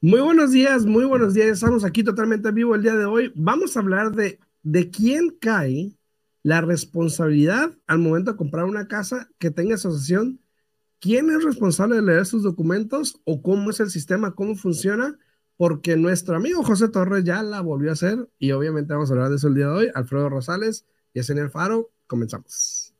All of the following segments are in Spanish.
Muy buenos días, muy buenos días. Estamos aquí totalmente en vivo el día de hoy. Vamos a hablar de de quién cae la responsabilidad al momento de comprar una casa que tenga asociación. ¿Quién es responsable de leer sus documentos o cómo es el sistema, cómo funciona? Porque nuestro amigo José Torres ya la volvió a hacer y obviamente vamos a hablar de eso el día de hoy. Alfredo Rosales y el Faro. Comenzamos.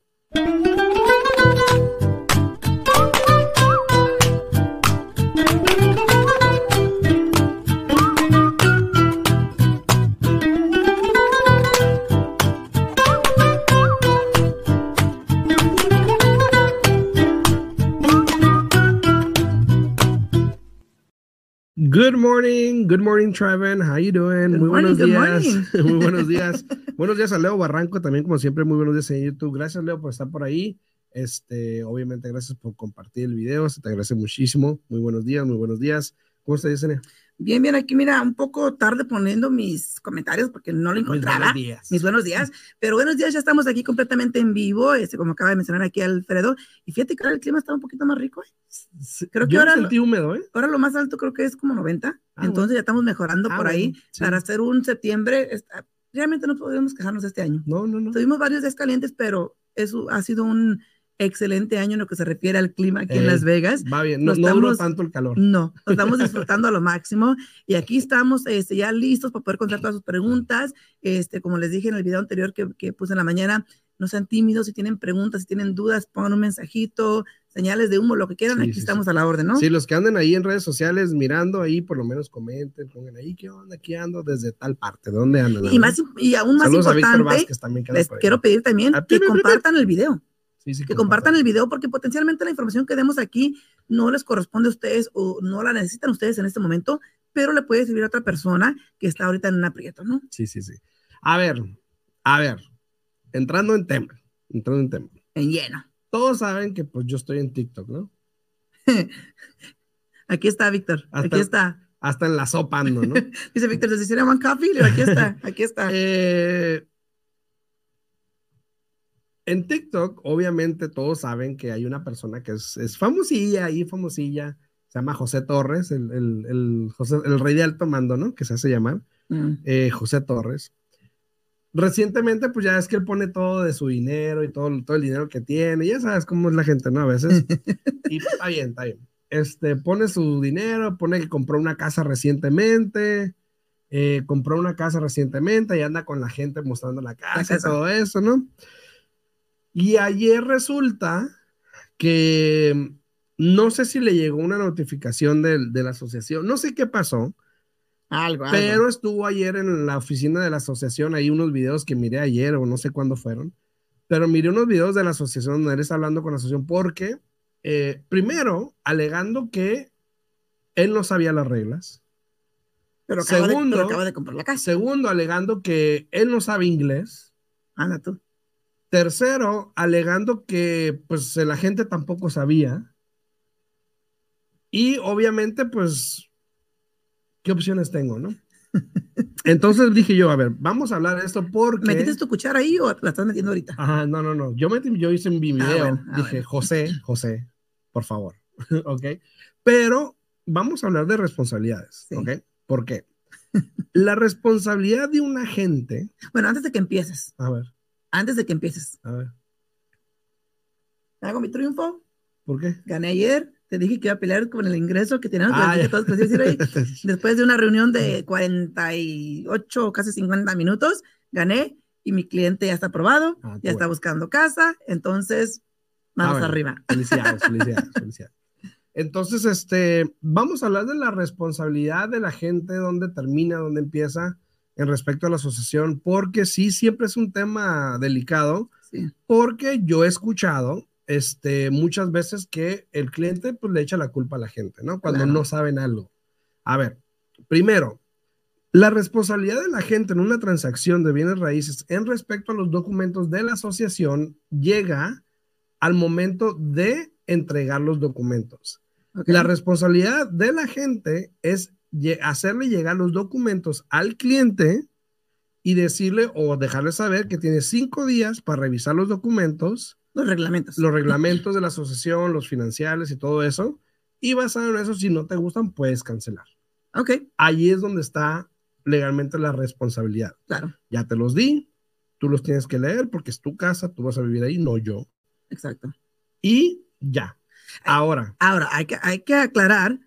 Good morning, good morning, Trevin. How you doing? muy buenos días. muy buenos días. buenos días a Leo Barranco, también como siempre, muy buenos días en YouTube. Gracias, Leo, por estar por ahí. Este, obviamente, gracias por compartir el video. Se te agradece muchísimo. Muy buenos días, muy buenos días. ¿Cómo estás, Yesenia? Bien, bien, aquí mira, un poco tarde poniendo mis comentarios porque no lo encontraba. Mis buenos días. Mis buenos días. Pero buenos días, ya estamos aquí completamente en vivo, este, como acaba de mencionar aquí Alfredo. Y fíjate que ahora el clima está un poquito más rico. ¿eh? Creo que ahora, sentí húmedo, ¿eh? ahora lo más alto creo que es como 90. Ah, entonces ya estamos mejorando ah, por ahí. Para hacer un septiembre, realmente no podemos quejarnos este año. No, no, no. Tuvimos varios días calientes, pero eso ha sido un excelente año en lo que se refiere al clima aquí en Las Vegas. Va bien, no, estamos, tanto el calor. No, nos estamos disfrutando a lo máximo y aquí estamos este, ya listos para poder contestar todas sus preguntas. Este, como les dije en el video anterior que, que puse en la mañana, no sean tímidos, si tienen preguntas, si tienen dudas, pongan un mensajito, señales de humo, lo que quieran, aquí estamos a la orden, ¿no? Sí, los que anden ahí en redes sociales mirando ahí, por lo menos comenten, pongan ahí, ¿qué onda? Aquí ando desde tal parte, ¿de dónde andan? Y, más, y aún más importante, les quiero pedir también que compartan el video que compartan el video porque potencialmente la información que demos aquí no les corresponde a ustedes o no la necesitan ustedes en este momento, pero le puede servir a otra persona que está ahorita en un aprieto, ¿no? Sí, sí, sí. A ver, a ver, entrando en tema, entrando en tema. En lleno. Todos saben que pues yo estoy en TikTok, ¿no? aquí está, Víctor, aquí está. Hasta en la sopa ando, ¿no? Dice Víctor, ¿se hicieron one coffee? Aquí está, aquí está. eh, en TikTok, obviamente todos saben que hay una persona que es, es famosilla ahí, famosilla, se llama José Torres, el, el, el, José, el rey de alto mando, ¿no? Que se hace llamar, mm. eh, José Torres. Recientemente, pues ya es que él pone todo de su dinero y todo, todo el dinero que tiene, ya sabes cómo es la gente, ¿no? A veces. y está bien, está bien. Este, pone su dinero, pone que compró una casa recientemente, eh, compró una casa recientemente y anda con la gente mostrando la casa y todo eso, ¿no? Y ayer resulta que no sé si le llegó una notificación de, la asociación, no sé qué pasó. Algo, Pero estuvo ayer en la oficina de la asociación, hay unos videos que miré ayer o no sé cuándo fueron, pero miré unos videos de la asociación donde él está hablando con la asociación porque, eh, primero, alegando que él no sabía las reglas. Pero segundo, acaba de comprar la casa. Segundo, alegando que él no sabe inglés. Anda tú. Tercero, alegando que pues la gente tampoco sabía. Y obviamente, pues, ¿qué opciones tengo, no? Entonces dije yo, a ver, vamos a hablar de esto porque... ¿Metiste tu cuchara ahí o la estás metiendo ahorita? Ajá, no, no, no. Yo, metí, yo hice mi ah, video, ah, dije, José, José, por favor, ¿ok? Pero vamos a hablar de responsabilidades, ¿ok? ¿Por qué? la responsabilidad de un agente... Bueno, antes de que empieces. A ver antes de que empieces. A ver. Hago mi triunfo. ¿Por qué? Gané ayer. Te dije que iba a pelear con el ingreso que teníamos ah, que todos. Después de una reunión de 48, casi 50 minutos, gané y mi cliente ya está aprobado, ah, ya está buscando casa. Entonces, vamos ah, arriba. Felicidades, felicidades, felicidades. Entonces, este, vamos a hablar de la responsabilidad de la gente, dónde termina, dónde empieza en respecto a la asociación, porque sí, siempre es un tema delicado, porque yo he escuchado este, muchas veces que el cliente pues, le echa la culpa a la gente, ¿no? Cuando no saben algo. A ver, primero, la responsabilidad de la gente en una transacción de bienes raíces en respecto a los documentos de la asociación llega al momento de entregar los documentos. La responsabilidad de la gente es hacerle llegar los documentos al cliente y decirle o dejarle saber que tiene cinco días para revisar los documentos. Los reglamentos. Los reglamentos de la asociación, los financieros y todo eso. Y basado en eso, si no te gustan, puedes cancelar. Ok. Ahí es donde está legalmente la responsabilidad. Claro. Ya te los di, tú los tienes que leer porque es tu casa, tú vas a vivir ahí, no yo. Exacto. Y ya. Ahora. Ahora, hay que, hay que aclarar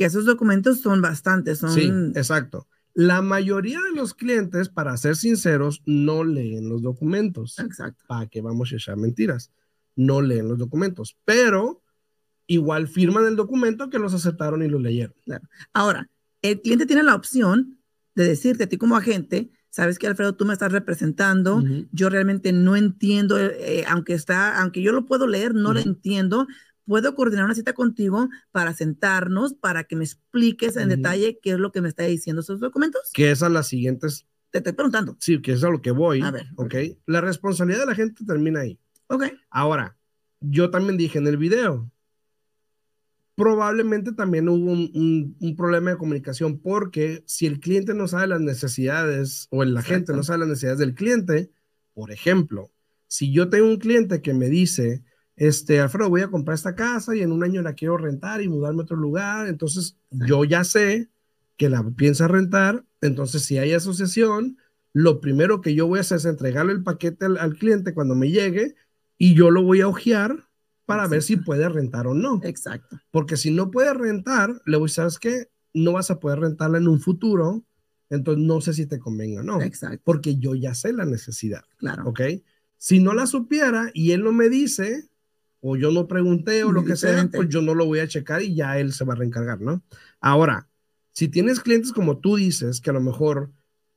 que esos documentos son bastantes. Son... Sí, exacto. La mayoría de los clientes, para ser sinceros, no leen los documentos. Exacto. ¿Para qué vamos a echar mentiras? No leen los documentos, pero igual firman el documento que los aceptaron y lo leyeron. Claro. Ahora, el cliente tiene la opción de decirte a ti como agente, sabes que Alfredo, tú me estás representando, yo realmente no entiendo, eh, aunque está, aunque yo lo puedo leer, no lo entiendo, puedo coordinar una cita contigo para sentarnos, para que me expliques en detalle qué es lo que me está diciendo esos documentos. Que es a las siguientes. Te estoy preguntando. Sí, que es a lo que voy. A ver. Ok. La responsabilidad de la gente termina ahí. Ok. Ahora, yo también dije en el video, probablemente también hubo un, problema de comunicación porque si el cliente no sabe las necesidades o la gente no sabe las necesidades del cliente, por ejemplo, si yo tengo un cliente que me dice, este, Alfredo, voy a comprar esta casa y en un año la quiero rentar y mudarme a otro lugar, entonces yo ya sé que la piensa rentar, entonces si hay asociación, lo primero que yo voy a hacer es entregarle el paquete al, al cliente cuando me llegue y yo lo voy a ojear para ver si puede rentar o no. Exacto. Porque si no puede rentar, le voy a decir, ¿sabes qué? No vas a poder rentarla en un futuro, entonces no sé si te convenga o no. Exacto. Porque yo ya sé la necesidad. Claro. ¿Ok? Si no la supiera y él no me dice, o yo no pregunté o lo que sea, pues yo no lo voy a checar y ya él se va a reencargar, ¿no? Ahora, si tienes clientes como tú dices, que a lo mejor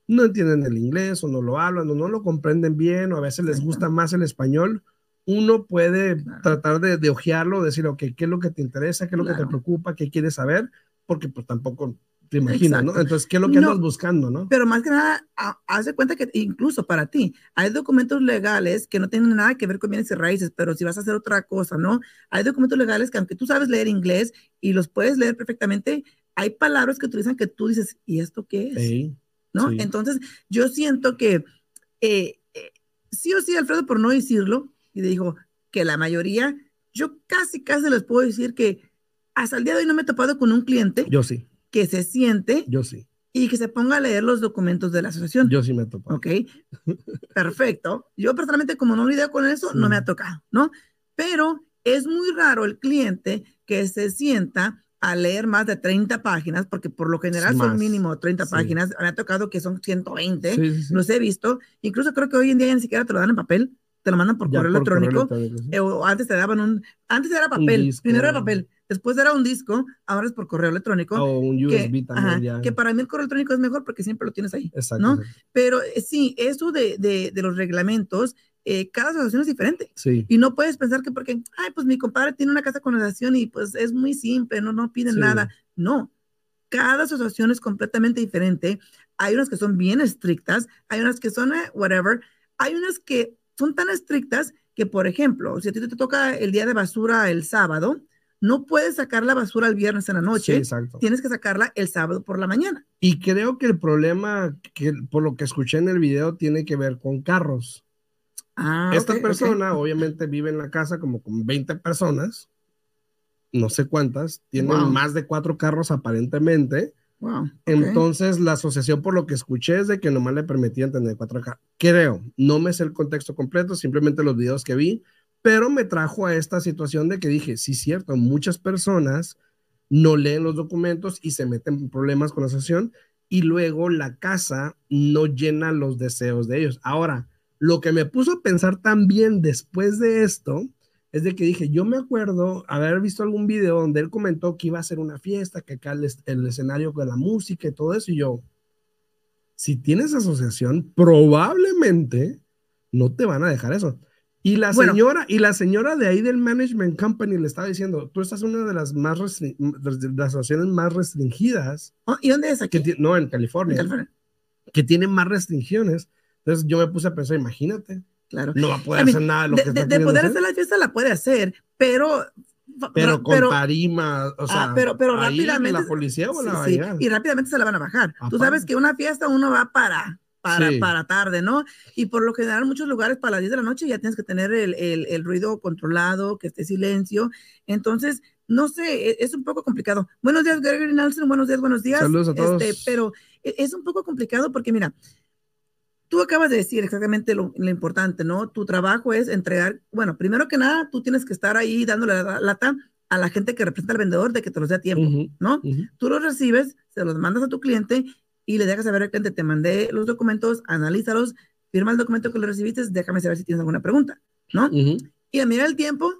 no entienden el inglés o no lo hablan o no lo comprenden bien o a veces les gusta más el español, uno puede tratar de, de ojearlo, decir, ok, ¿qué es lo que te interesa? ¿Qué es lo que te preocupa? ¿Qué quieres saber? Porque pues tampoco te imaginas, ¿no? Entonces, ¿qué es lo que andas buscando, no? Pero más que nada, haz de cuenta que incluso para ti, hay documentos legales que no tienen nada que ver con bienes y raíces, pero si vas a hacer otra cosa, ¿no? Hay documentos legales que aunque tú sabes leer inglés y los puedes leer perfectamente, hay palabras que utilizan que tú dices, ¿y esto qué es? ¿No? Entonces, yo siento que eh, eh, sí o sí, Alfredo, por no decirlo, y dijo que la mayoría, yo casi, casi les puedo decir que hasta el día de hoy no me he topado con un cliente. Yo sí. Que se siente. Yo sí. Y que se ponga a leer los documentos de la asociación. Yo sí me he topado. Ok. Perfecto. Yo personalmente, como no lidio con eso, no me ha tocado, ¿no? Pero es muy raro el cliente que se sienta a leer más de 30 páginas, porque por lo general son mínimo 30 páginas. Me ha tocado que son 120, sí, los he visto. Incluso creo que hoy en día ya ni siquiera te lo dan en papel te lo mandan por correo electrónico. Eh, o antes te daban un, antes era papel, primero era papel, después era un disco, ahora es por correo electrónico. O un USB también. Que para mí el correo electrónico es mejor porque siempre lo tienes ahí. Exacto. Pero eh, sí, eso de, de, de los reglamentos, eh, cada asociación es diferente. Sí. Y no puedes pensar que porque, ay, pues mi compadre tiene una casa con asociación y pues es muy simple, no, no piden nada. No, cada asociación es completamente diferente. Hay unas que son bien estrictas, hay unas que son whatever, hay unas que son tan estrictas que, por ejemplo, si a ti te toca el día de basura el sábado, no puedes sacar la basura el viernes en la noche. Tienes que sacarla el sábado por la mañana. Y creo que el problema, que por lo que escuché en el video, tiene que ver con carros. Ah, Esta persona obviamente vive en la casa como con 20 personas, no sé cuántas, tiene más de cuatro carros aparentemente entonces, la asociación, por lo que escuché, es de que nomás le permitían tener 4K. Creo, no me sé el contexto completo, simplemente los videos que vi, pero me trajo a esta situación de que dije, sí, cierto, muchas personas no leen los documentos y se meten en problemas con la asociación y luego la casa no llena los deseos de ellos. Ahora, lo que me puso a pensar también después de esto es de que dije, yo me acuerdo haber visto algún video donde él comentó que iba a hacer una fiesta, que acá el, escenario con la música y todo eso, y yo, si tienes asociación, probablemente no te van a dejar eso. Y la señora, y la señora de ahí del management company le estaba diciendo, tú estás una de las más de las asociaciones más restringidas. Oh, ¿Y dónde es aquí? no, en California, en California. Que tiene más restricciones. Entonces yo me puse a pensar, imagínate, claro. No va a poder hacer nada de lo que de, de poder hacer. la fiesta la puede hacer, pero pero con tarima, o ah, sea, pero, pero rápidamente la policía o la sí, y rápidamente se la van a bajar. Tú sabes que una fiesta uno va para para, para tarde, ¿no? Y por lo general, muchos lugares para las 10 de la noche ya tienes que tener el, el, el ruido controlado, que esté silencio. Entonces, no sé, e, es un poco complicado. Buenos días, Gregory Nelson, buenos días, buenos días. Saludos a todos. Este, pero e, es un poco complicado porque mira, tú acabas de decir exactamente lo, importante, ¿no? Tu trabajo es entregar, bueno, primero que nada, tú tienes que estar ahí dándole la lata a la gente que representa al vendedor de que te los dé a tiempo, ¿no? Tú los recibes, se los mandas a tu cliente y le dejas saber al cliente, te mandé los documentos, analízalos, firma el documento que lo recibiste, déjame saber si tienes alguna pregunta, ¿no? Y a mirar el tiempo,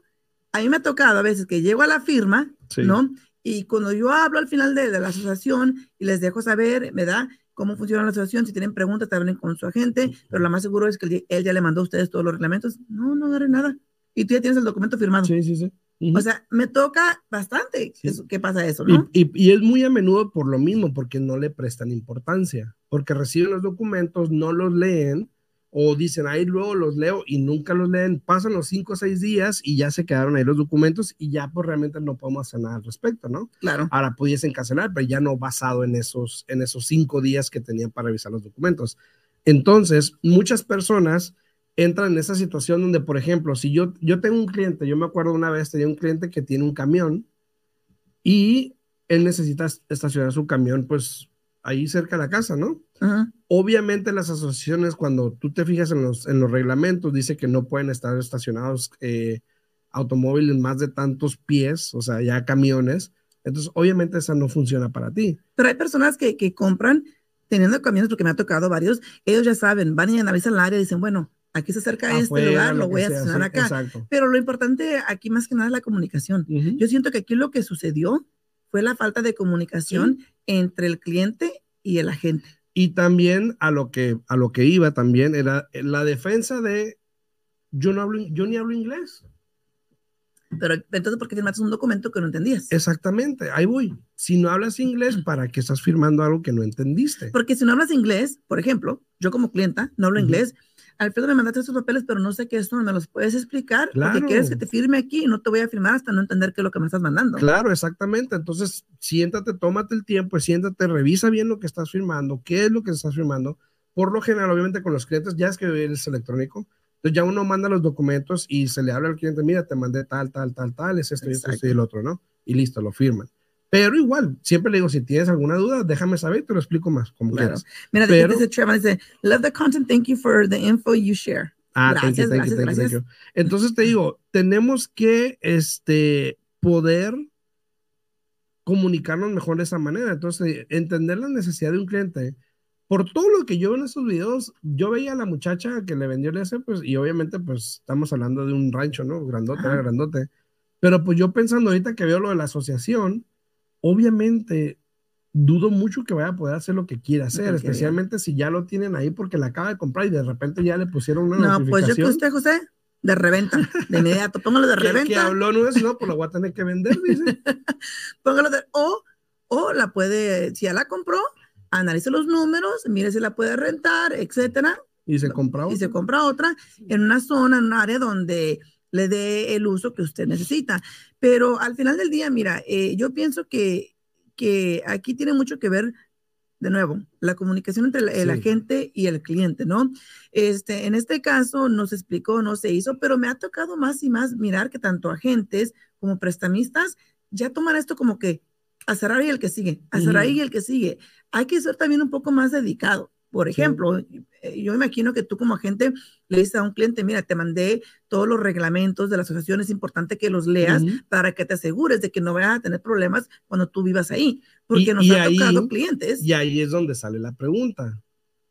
a mí me ha tocado a veces que llego a la firma, ¿no? Y cuando yo hablo al final de, de, la asociación y les dejo saber, me da cómo funciona la asociación, si tienen preguntas, hablen con su agente, pero lo más seguro es que él ya le mandó a ustedes todos los reglamentos. No, no agarre nada. Y tú ya tienes el documento firmado. Sí, sí, sí. O sea, me toca bastante ¿Qué pasa eso, ¿no? Y, y, es muy a menudo por lo mismo, porque no le prestan importancia, porque reciben los documentos, no los leen o dicen, ahí luego los leo y nunca los leen, pasan los cinco o seis días y ya se quedaron ahí los documentos y ya pues realmente no podemos hacer nada al respecto, ¿no? Claro. Ahora pudiesen cancelar, pero ya no basado en esos, en esos cinco días que tenían para revisar los documentos. Entonces, muchas personas entran en esa situación donde, por ejemplo, si yo, yo tengo un cliente, yo me acuerdo una vez, tenía un cliente que tiene un camión y él necesita estacionar su camión pues ahí cerca de la casa, ¿no? Obviamente las asociaciones, cuando tú te fijas en los, en los reglamentos, dice que no pueden estar estacionados eh, automóviles más de tantos pies, o sea, ya camiones. Entonces, obviamente esa no funciona para ti. Pero hay personas que, que compran teniendo camiones, porque me ha tocado varios, ellos ya saben, van y analizan el área y dicen, bueno, aquí se acerca este lugar, lo, voy a estacionar acá. Pero lo importante aquí más que nada es la comunicación. Yo siento que aquí lo que sucedió fue la falta de comunicación entre el cliente y el agente. Y también a lo que, a lo que iba también era la defensa de yo no hablo, yo ni hablo inglés. Pero entonces, ¿por qué firmaste un documento que no entendías? Exactamente, ahí voy. Si no hablas inglés, ¿para qué estás firmando algo que no entendiste? Porque si no hablas inglés, por ejemplo, yo como clienta no hablo inglés, Alfredo, me mandaste estos papeles, pero no sé qué es esto, ¿me los puedes explicar? Claro. Porque quieres que te firme aquí y no te voy a firmar hasta no entender qué es lo que me estás mandando. Claro, exactamente. Entonces, siéntate, tómate el tiempo, siéntate, revisa bien lo que estás firmando, qué es lo que estás firmando. Por lo general, obviamente, con los clientes, ya es que es electrónico, entonces ya uno manda los documentos y se le habla al cliente, mira, te mandé tal, tal, tal, tal, es esto, esto, esto y el otro, ¿no? Y listo, lo firman. Pero igual, siempre le digo, si tienes alguna duda, déjame saber, te lo explico más, como quieras. Mira, Pero, dice Trevor, dice, love the content, thank you for the info you share. Ah, gracias, thank you, thank you, Entonces te digo, tenemos que este, poder comunicarnos mejor de esa manera. Entonces, entender la necesidad de un cliente. Por todo lo que yo veo en esos videos, yo veía a la muchacha que le vendió el ese, pues, y obviamente, pues, estamos hablando de un rancho, ¿no? Grandote, grandote. Pero pues yo pensando ahorita que veo lo de la asociación, obviamente dudo mucho que vaya a poder hacer lo que quiera hacer, especialmente si ya lo tienen ahí porque la acaba de comprar y de repente ya le pusieron una no, pues yo que usted, José, de reventa, de inmediato, póngalo de reventa. Que habló, no es, no, pues la voy a tener que vender, dice. póngalo de, o, o la puede, si ya la compró, analice los números, mire si la puede rentar, etcétera. Y se compra otra. Y se compra otra en una zona, en un área donde le dé el uso que usted necesita. Pero al final del día, mira, eh, yo pienso que, que aquí tiene mucho que ver, de nuevo, la comunicación entre el, agente y el cliente, ¿no? Este, en este caso no se explicó, no se hizo, pero me ha tocado más y más mirar que tanto agentes como prestamistas ya toman esto como que a cerrar y el que sigue, a cerrar y el que sigue. Hay que ser también un poco más dedicado. Por ejemplo, eh, yo imagino que tú como agente le dices a un cliente, mira, te mandé todos los reglamentos de la asociación, es importante que los leas para que te asegures de que no vayas a tener problemas cuando tú vivas ahí, porque nos han tocado clientes. Y ahí es donde sale la pregunta.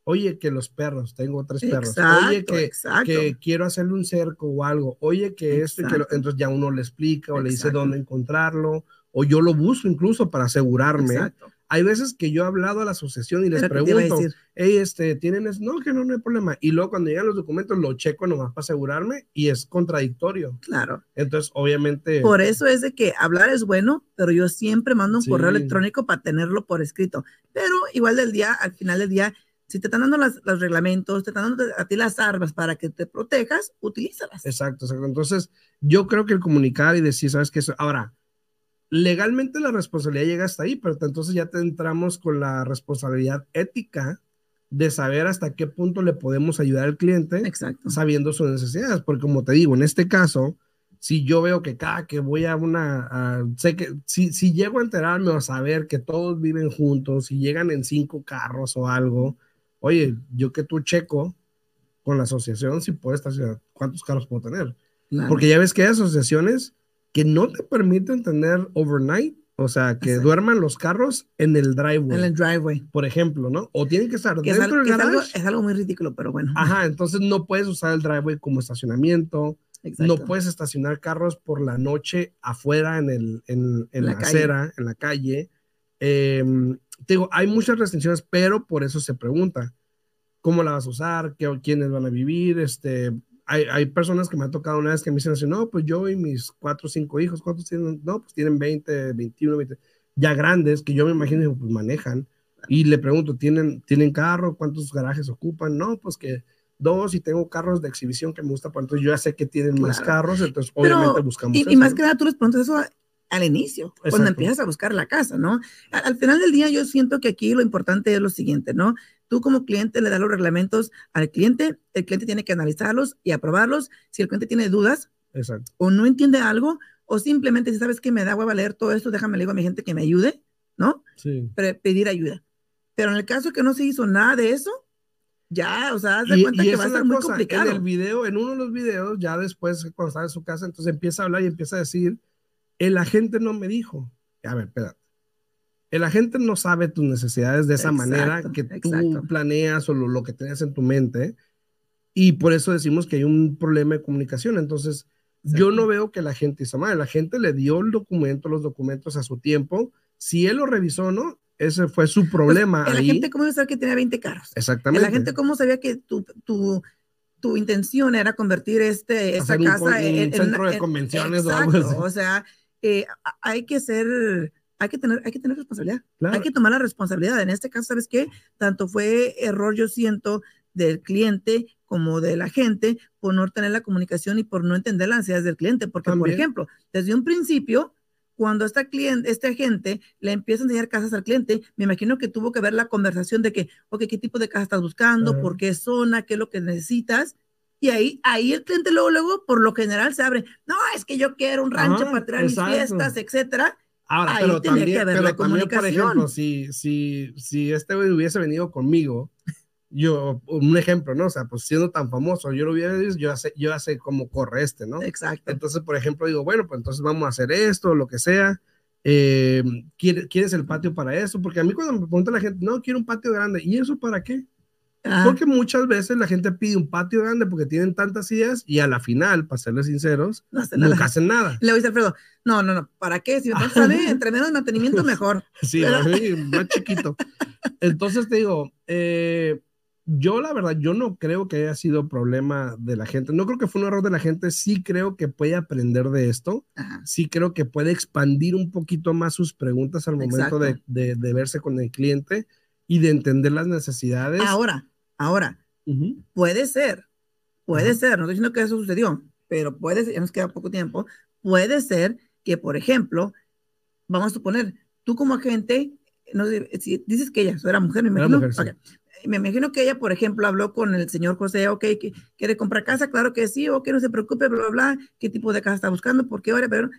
Oye, que los perros, tengo tres perros. Oye, que, que, quiero hacerle un cerco o algo. Oye, que esto, que entonces ya uno le explica o le dice dónde encontrarlo, o yo lo busco incluso para asegurarme. Exacto hay veces que yo he hablado a la asociación y les pregunto, hey, este, ¿tienen eso? No, que no, no hay problema. Y luego cuando llegan los documentos lo checo nomás para asegurarme y es contradictorio. Claro. Entonces, obviamente. Por eso es de que hablar es bueno, pero yo siempre mando un correo electrónico para tenerlo por escrito. Pero igual del día, al final del día, si te están dando los reglamentos, te están dando a ti las armas para que te protejas, utilízalas. Exacto, exacto. Entonces, yo creo que el comunicar y decir, ¿sabes qué? Ahora, legalmente la responsabilidad llega hasta ahí, pero entonces ya te entramos con la responsabilidad ética de saber hasta qué punto le podemos ayudar al cliente Exacto. sabiendo sus necesidades, porque como te digo, en este caso, si yo veo que cada que voy a una, sé que si, si llego a enterarme o a saber que todos viven juntos, si llegan en cinco carros o algo, oye, yo que tú checo con la asociación si puedo estacionar, cuántos carros puedo tener. Porque ya ves que hay asociaciones que no te permiten tener overnight, o sea, que duerman los carros en el driveway. En el driveway. Por ejemplo, ¿no? O tienen que estar dentro del garage. Es algo, muy ridículo, pero bueno. Ajá, entonces no puedes usar el driveway como estacionamiento. No puedes estacionar carros por la noche afuera en, el, en, la, acera, en la calle. Em, digo, hay muchas restricciones, pero por eso se pregunta cómo la vas a usar, ¿Qué, quiénes van a vivir, este, hay, hay, personas que me han tocado una vez que me dicen así, no, pues yo y mis cuatro o cinco hijos, ¿cuántos tienen? No, pues tienen 20, 21, 20, ya grandes, que yo me imagino pues manejan. Y le pregunto, ¿tienen, ¿tienen carro? ¿Cuántos garajes ocupan? No, pues que dos y tengo carros de exhibición que me gusta, pues entonces yo ya sé que tienen más carros, entonces obviamente buscamos. Y, y más que nada tú les preguntas eso al inicio, cuando empiezas a buscar la casa, ¿no? Al, final del día yo siento que aquí lo importante es lo siguiente, ¿no? Tú como cliente le das los reglamentos al cliente, el cliente tiene que analizarlos y aprobarlos. Si el cliente tiene dudas o no entiende algo, o simplemente si sabes que me da hueva leer todo esto, déjame le digo a mi gente que me ayude, ¿no? Sí. pedir ayuda. Pero en el caso que no se hizo nada de eso, ya, o sea, se cuenta que va a ser muy complicado. En el video, en uno de los videos, ya después, cuando está en su casa, entonces empieza a hablar y empieza a decir el agente no me dijo. A ver, espérate. El agente no sabe tus necesidades de esa manera que tú planeas o lo, que tenías en tu mente. Y por eso decimos que hay un problema de comunicación. Entonces, yo no veo que la gente hizo mal. La gente le dio el documento, los documentos a su tiempo. Si él lo revisó o no, ese fue su pues, problema. la gente, ¿cómo iba a saber que tenía 20 carros? Exactamente. La gente, ¿cómo sabía que tu, tu, tu intención era convertir este, esta casa en un centro de convenciones o algo así? O sea, eh, hay que ser, hay que tener, hay que tener responsabilidad. Hay que tomar la responsabilidad. En este caso, ¿sabes qué? Tanto fue error, yo siento, del cliente como de la gente por no tener la comunicación y por no entender las ansiedades del cliente. Porque, por ejemplo, desde un principio, cuando esta cliente, este agente le empieza a enseñar casas al cliente, me imagino que tuvo que ver la conversación de que, ok, ¿qué tipo de casa estás buscando? ¿Por qué zona? ¿Qué es lo que necesitas? Y ahí, ahí el cliente luego, luego, por lo general se abre. No, es que yo quiero un rancho para traer mis fiestas, etcétera. Ahora, ahí pero también, que haber pero la también, por ejemplo, si, si, si este hubiese venido conmigo, yo, un ejemplo, ¿no? O sea, pues siendo tan famoso, yo lo hubiera dicho, yo sé, yo sé cómo corre este, ¿no? Exacto. Entonces, por ejemplo, digo, bueno, pues entonces vamos a hacer esto, lo que sea. Eh, ¿Quieres el patio para eso? Porque a mí cuando me pregunta la gente, no, quiero un patio grande, ¿y eso para qué? Porque muchas veces la gente pide un patio grande porque tienen tantas ideas y a la final, para serles sinceros, no hacen nunca nada. hacen nada. Le voy a decir Alfredo, no, no, no, ¿para qué? Si me sale entre menos mantenimiento, mejor. sí, más chiquito. Entonces te digo, eh, yo la verdad, yo no creo que haya sido problema de la gente. No creo que fue un error de la gente. Sí creo que puede aprender de esto. Sí creo que puede expandir un poquito más sus preguntas al momento de, de, de verse con el cliente y de entender las necesidades. Ahora, Ahora, puede ser, puede ser, no estoy diciendo que eso sucedió, pero puede ser, ya nos queda poco tiempo, puede ser que, por ejemplo, vamos a suponer, tú como agente, no si dices que ella era mujer, me imagino, me imagino que ella, por ejemplo, habló con el señor José, ok, que quiere comprar casa, claro que sí, ok, no se preocupe, bla, bla, bla, qué tipo de casa está buscando, por qué ahora, pero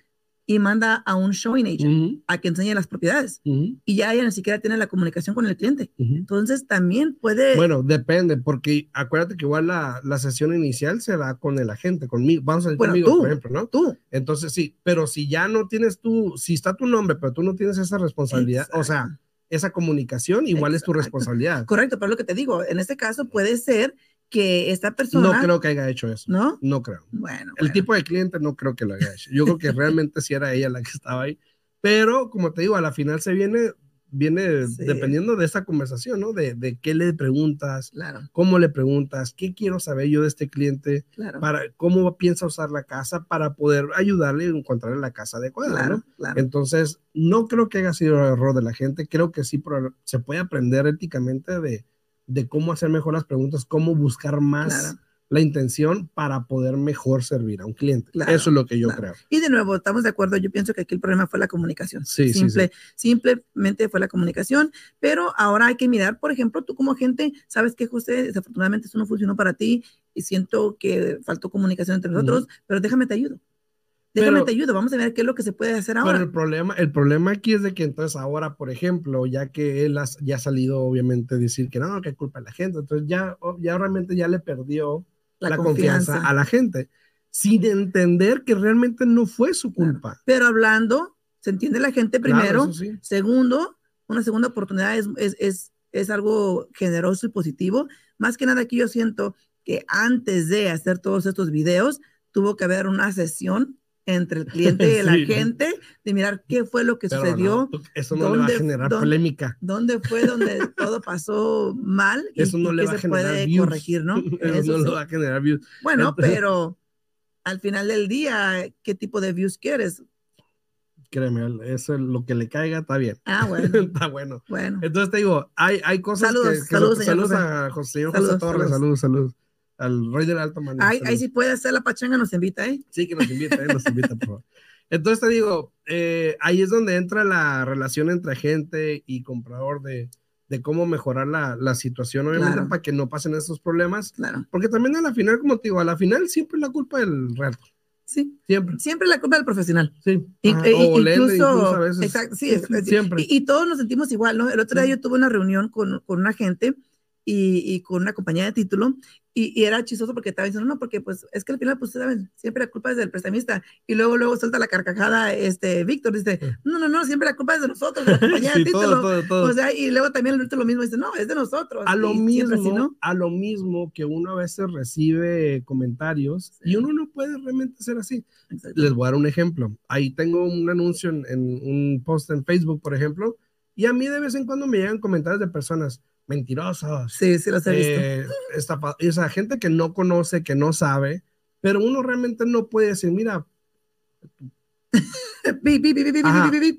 y manda a un showing agent a que enseñe las propiedades. Y ya ella ni siquiera tiene la comunicación con el cliente. Entonces también puede... Bueno, depende, porque acuérdate que igual la, la, sesión inicial se da con el agente, conmigo. Vamos a decir conmigo, por ejemplo, ¿no? Tú. Entonces sí, pero si ya no tienes tú, si está tu nombre, pero tú no tienes esa responsabilidad, o sea, esa comunicación igual es tu responsabilidad. Correcto, pero lo que te digo, en este caso puede ser que esta persona... No creo que haya hecho eso. ¿No? No creo. Bueno. El tipo de cliente no creo que lo haya hecho. Yo creo que realmente sí era ella la que estaba ahí. Pero, como te digo, a la final se viene, viene dependiendo de esta conversación, ¿no? De, de, qué le preguntas, claro. cómo le preguntas, qué quiero saber yo de este cliente, claro. para cómo piensa usar la casa para poder ayudarle a encontrar la casa adecuada, claro, ¿no? Claro. Entonces, no creo que haya sido el error de la gente. Creo que sí se puede aprender éticamente de de cómo hacer mejor las preguntas, cómo buscar más la intención para poder mejor servir a un cliente. Eso es lo que yo creo. Y de nuevo, estamos de acuerdo, yo pienso que aquí el problema fue la comunicación. Sí, Simple, sí, Simplemente fue la comunicación, pero ahora hay que mirar, por ejemplo, tú como agente, sabes que José, desafortunadamente eso no funcionó para ti y siento que faltó comunicación entre nosotros, pero déjame te ayudo. Déjame te ayudo, vamos a ver qué es lo que se puede hacer ahora. Pero el problema, el problema aquí es de que entonces ahora, por ejemplo, ya que él ya ha salido obviamente a decir que no, que culpa de la gente, entonces ya, ya realmente ya le perdió la, confianza. a la gente, sin entender que realmente no fue su culpa. Pero hablando, se entiende la gente primero. Segundo, una segunda oportunidad es, es, es, es algo generoso y positivo. Más que nada aquí yo siento que antes de hacer todos estos videos, tuvo que haber una sesión entre el cliente y la gente de mirar qué fue lo que sucedió. eso no le va a generar polémica. ¿Dónde fue donde todo pasó mal? Eso no le va a generar views. corregir, ¿no? Eso, no le va a generar views. Bueno, pero al final del día, ¿qué tipo de views quieres? Créeme, eso es lo que le caiga, está bien. Ah, bueno. está bueno. Bueno. Entonces te digo, hay, hay cosas saludos, que, saludos, saludos a José, señor José Torres, saludos, saludos al rey del alto mando. Ahí, ahí sí puede hacer la pachanga, nos invita, ¿eh? Sí, que nos invita, ¿eh? Nos invita, por favor. Entonces te digo, eh, ahí es donde entra la relación entre gente y comprador de, de cómo mejorar la, la situación, obviamente, para que no pasen estos problemas. Claro. Porque también a la final, como te digo, a la final siempre es la culpa del realtor. Sí. Siempre. Siempre la culpa del profesional. Sí. E o incluso, a veces. Exacto, sí, siempre. Y, todos nos sentimos igual, ¿no? El otro día yo tuve una reunión con, con una gente y, y, con una compañía de título y, era chistoso porque estaba diciendo, no, porque pues es que al final, pues saben, siempre la culpa es del prestamista. Y luego, luego suelta la carcajada, este, Víctor, dice, no, no, no, siempre la culpa es de nosotros, la compañía de título. Todo, todo, O sea, y luego también el lo mismo dice, no, es de nosotros. A lo mismo, a lo mismo que uno a veces recibe comentarios y uno no puede realmente ser así. Les voy a dar un ejemplo. Ahí tengo un anuncio en, en un post en Facebook, por ejemplo, y a mí de vez en cuando me llegan comentarios de personas mentirosos. Sí, sí los he visto. Eh, esa gente que no conoce, que no sabe, pero uno realmente no puede decir, mira,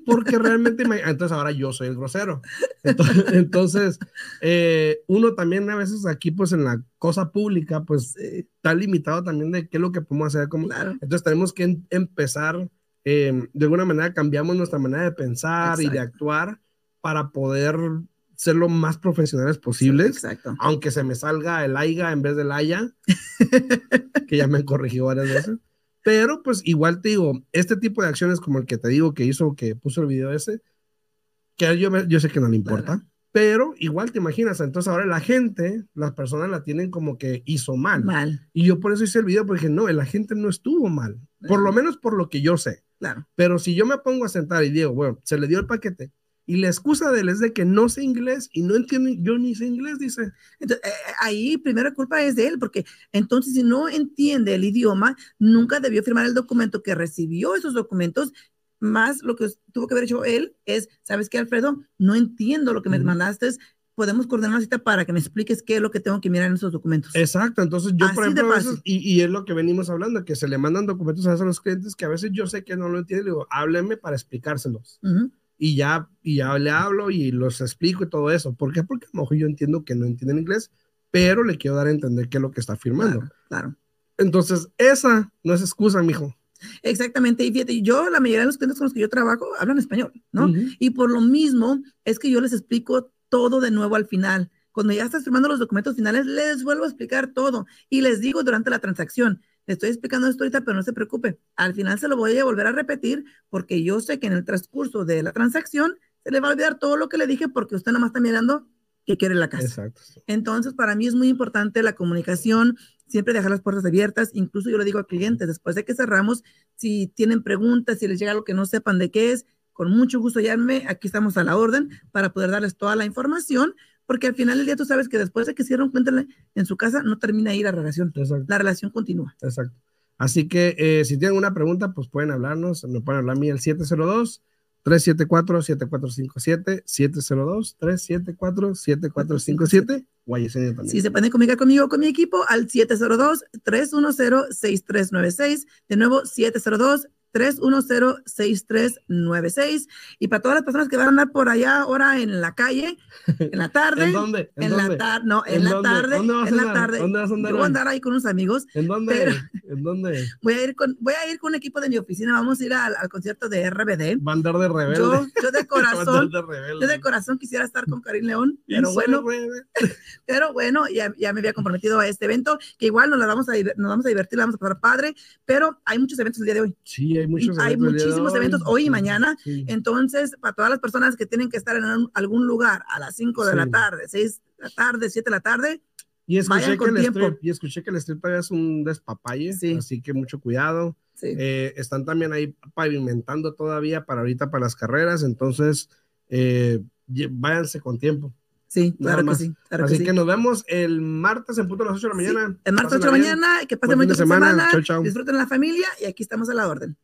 porque realmente, entonces ahora yo soy el grosero. Entonces, eh, uno también a veces aquí, pues en la cosa pública, pues está limitado también de qué es lo que podemos hacer. Como, Entonces tenemos que empezar, eh, de alguna manera cambiamos nuestra manera de pensar y de actuar para poder ser lo más profesionales posibles. Exacto. Aunque se me salga el AIGA en vez del AYA, que ya me han corregido varias veces. Pero pues igual te digo, este tipo de acciones como el que te digo que hizo, que puso el video ese, que yo, yo sé que no le importa, pero igual te imaginas, entonces ahora la gente, las personas la tienen como que hizo mal. Mal. Y yo por eso hice el video, porque no, la gente no estuvo mal, por lo menos por lo que yo sé. Claro. Pero si yo me pongo a sentar y digo, bueno, se le dio el paquete, y la excusa de él es de que no sé inglés y no entiendo, yo ni sé inglés, dice. Entonces, eh, eh, ahí primera culpa es de él, porque entonces si no entiende el idioma, nunca debió firmar el documento que recibió esos documentos. Más lo que tuvo que haber hecho él es, ¿sabes qué, Alfredo? No entiendo lo que me mandaste, podemos coordinar una cita para que me expliques qué es lo que tengo que mirar en esos documentos. Exacto, entonces yo, por ejemplo, y, y, es lo que venimos hablando, que se le mandan documentos a los clientes que a veces yo sé que no lo entienden, digo, háblenme para explicárselos y ya, y ya le hablo y los explico y todo eso. ¿Por qué? Porque a lo mejor yo entiendo que no entienden inglés, pero le quiero dar a entender qué es lo que está firmando. Claro. Entonces, esa no es excusa, mijo. Exactamente, y fíjate, yo, la mayoría de los clientes con los que yo trabajo hablan español, ¿no? Y por lo mismo es que yo les explico todo de nuevo al final. Cuando ya estás firmando los documentos finales, les vuelvo a explicar todo y les digo durante la transacción, estoy explicando esto ahorita, pero no se preocupe. Al final se lo voy a volver a repetir porque yo sé que en el transcurso de la transacción se le va a olvidar todo lo que le dije porque usted nada más está mirando que quiere la casa. Exacto. Entonces, para mí es muy importante la comunicación, siempre dejar las puertas abiertas. Incluso yo le digo a clientes, después de que cerramos, si tienen preguntas, si les llega algo que no sepan de qué es, con mucho gusto llame, aquí estamos a la orden para poder darles toda la información, porque al final del día tú sabes que después de que cierran cuenta en su casa, no termina ahí la relación. La relación continúa. Exacto. Así que eh, si tienen una pregunta, pues pueden hablarnos, me pueden hablar a mí el 702 374-7457, 702-374-7457, o también. Sí, se pueden comunicar conmigo con mi equipo al 702-310-6396, de nuevo 702 310-6396. Y para todas las personas que van a andar por allá ahora en la calle, en la tarde. ¿En dónde? ¿En, la tarde, no, en, la tarde. ¿Dónde vas en la tarde. ¿Dónde vas a andar? Yo voy a andar ahí con unos amigos. ¿En dónde? ¿En dónde? Voy a, ir con, voy a ir con un equipo de mi oficina. Vamos a ir al, al concierto de RBD. Va a andar de rebelde. Yo, yo de corazón. de yo de corazón quisiera estar con Karim León. Pero bueno. pero bueno, ya, ya, me había comprometido a este evento, que igual nos, la vamos a, nos vamos a divertir, la vamos a pasar padre. Pero hay muchos eventos el día de hoy. Sí, hay, muchos hay muchísimos eventos hoy y mañana. Entonces, para todas las personas que tienen que estar en algún lugar a las 5 de la tarde, 6 de la tarde, 7 de la tarde, y escuché, que el strip, y escuché que el strip todavía es un despapalle, así que mucho cuidado. Eh, están también ahí pavimentando todavía para ahorita para las carreras, entonces eh, váyanse con tiempo. Sí, claro que sí. Así que, nos vemos el martes en punto a las 8 de la mañana. el martes 8 de la mañana, que pasen muy semana. semana. Disfruten la familia y aquí estamos a la orden.